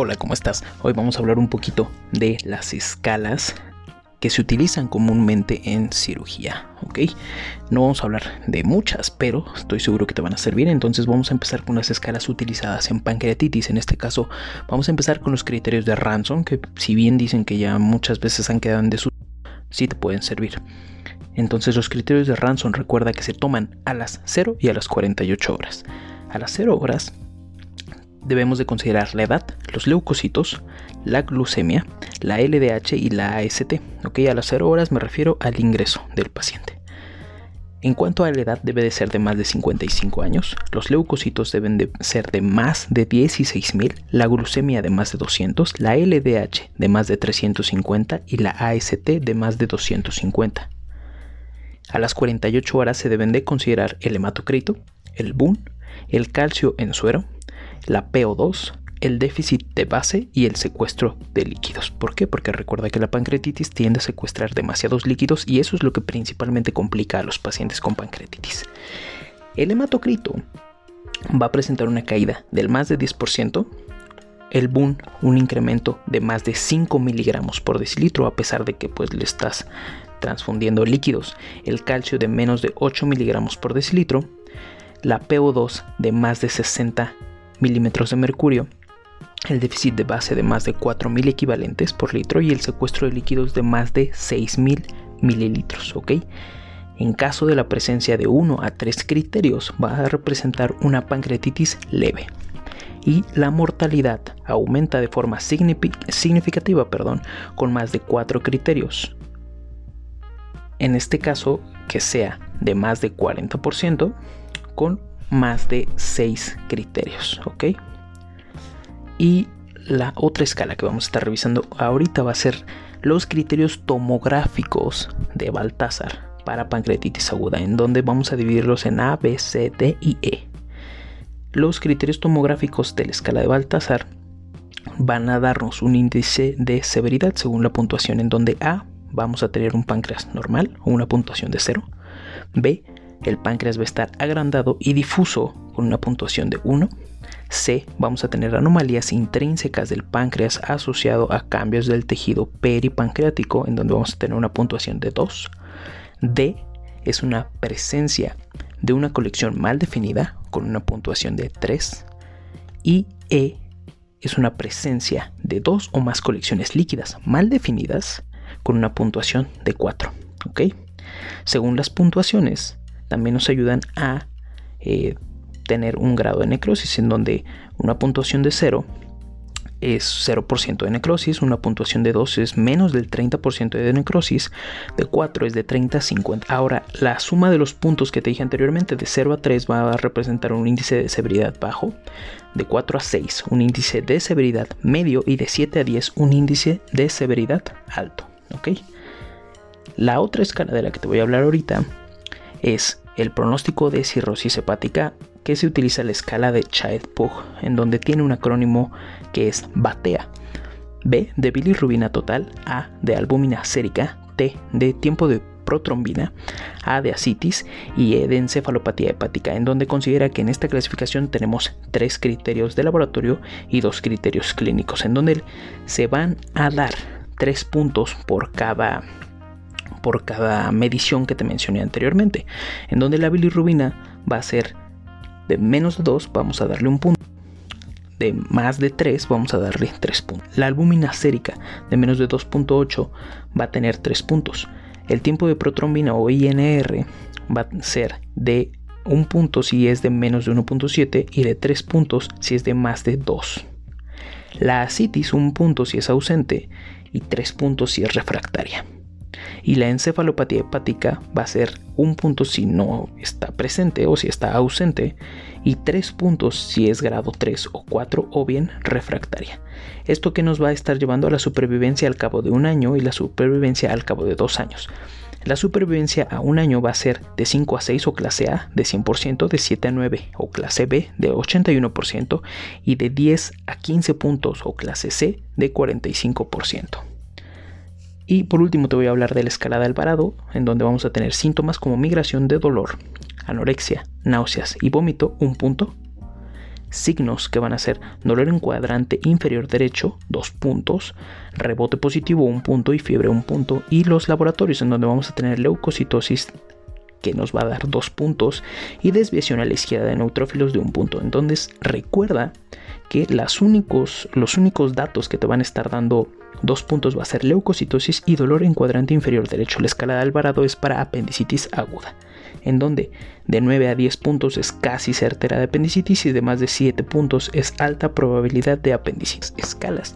Hola, ¿cómo estás? Hoy vamos a hablar un poquito de las escalas que se utilizan comúnmente en cirugía, ¿ok? No vamos a hablar de muchas, pero estoy seguro que te van a servir, entonces vamos a empezar con las escalas utilizadas en pancreatitis. En este caso, vamos a empezar con los criterios de Ransom, que si bien dicen que ya muchas veces han quedado en desuso, sí te pueden servir. Entonces los criterios de Ransom recuerda que se toman a las 0 y a las 48 horas. A las 0 horas debemos de considerar la edad, los leucocitos, la glucemia, la LDH y la AST. ¿ok? A las 0 horas me refiero al ingreso del paciente. En cuanto a la edad debe de ser de más de 55 años, los leucocitos deben de ser de más de 16.000, la glucemia de más de 200, la LDH de más de 350 y la AST de más de 250. A las 48 horas se deben de considerar el hematocrito, el BUN, el calcio en suero, la PO2, el déficit de base y el secuestro de líquidos. ¿Por qué? Porque recuerda que la pancreatitis tiende a secuestrar demasiados líquidos y eso es lo que principalmente complica a los pacientes con pancreatitis. El hematocrito va a presentar una caída del más de 10%, el BUN un incremento de más de 5 miligramos por decilitro a pesar de que pues le estás transfundiendo líquidos, el calcio de menos de 8 miligramos por decilitro, la PO2 de más de 60 milímetros de mercurio, el déficit de base de más de 4.000 equivalentes por litro y el secuestro de líquidos de más de 6.000 mililitros. ¿ok? En caso de la presencia de 1 a 3 criterios, va a representar una pancreatitis leve. Y la mortalidad aumenta de forma significativa perdón, con más de 4 criterios. En este caso, que sea de más de 40% con más de 6 criterios, ¿ok? Y la otra escala que vamos a estar revisando ahorita va a ser los criterios tomográficos de Baltasar para pancreatitis aguda, en donde vamos a dividirlos en A, B, C, D y E. Los criterios tomográficos de la escala de Baltasar van a darnos un índice de severidad según la puntuación en donde A vamos a tener un páncreas normal o una puntuación de 0, B el páncreas va a estar agrandado y difuso con una puntuación de 1. C, vamos a tener anomalías intrínsecas del páncreas asociado a cambios del tejido peripancreático, en donde vamos a tener una puntuación de 2. D, es una presencia de una colección mal definida con una puntuación de 3. Y E, es una presencia de dos o más colecciones líquidas mal definidas con una puntuación de 4. ¿ok? Según las puntuaciones, también nos ayudan a eh, tener un grado de necrosis en donde una puntuación de 0 es 0% de necrosis, una puntuación de 2 es menos del 30% de necrosis, de 4 es de 30 a 50. Ahora, la suma de los puntos que te dije anteriormente, de 0 a 3 va a representar un índice de severidad bajo, de 4 a 6 un índice de severidad medio y de 7 a 10 un índice de severidad alto. La otra escala de la que te voy a hablar ahorita es el pronóstico de cirrosis hepática que se utiliza la escala de Child-Pugh, en donde tiene un acrónimo que es BATEA. B de bilirrubina total, A de albúmina sérica, T de tiempo de protrombina, A de asitis y E de encefalopatía hepática, en donde considera que en esta clasificación tenemos tres criterios de laboratorio y dos criterios clínicos, en donde se van a dar tres puntos por cada por cada medición que te mencioné anteriormente, en donde la bilirrubina va a ser de menos de 2 vamos a darle un punto. De más de 3 vamos a darle 3 puntos. La albúmina sérica de menos de 2.8 va a tener 3 puntos. El tiempo de protrombina o INR va a ser de 1 punto si es de menos de 1.7 y de 3 puntos si es de más de 2. La asitis 1 punto si es ausente y 3 puntos si es refractaria y la encefalopatía hepática va a ser un punto si no está presente o si está ausente y tres puntos si es grado 3 o 4 o bien refractaria. Esto que nos va a estar llevando a la supervivencia al cabo de un año y la supervivencia al cabo de dos años. La supervivencia a un año va a ser de 5 a 6 o clase A de 100%, de 7 a 9 o clase B de 81% y de 10 a 15 puntos o clase C de 45%. Y por último te voy a hablar de la escalada del Alvarado, en donde vamos a tener síntomas como migración de dolor, anorexia, náuseas y vómito, un punto. Signos que van a ser dolor en cuadrante inferior derecho, dos puntos, rebote positivo, un punto y fiebre, un punto. Y los laboratorios en donde vamos a tener leucocitosis que nos va a dar dos puntos y desviación a la izquierda de neutrófilos de un punto. Entonces recuerda que los únicos datos que te van a estar dando dos puntos va a ser leucocitosis y dolor en cuadrante inferior derecho. La escala de Alvarado es para apendicitis aguda, en donde de 9 a 10 puntos es casi certera de apendicitis y de más de 7 puntos es alta probabilidad de apendicitis. Escalas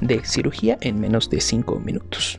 de cirugía en menos de 5 minutos.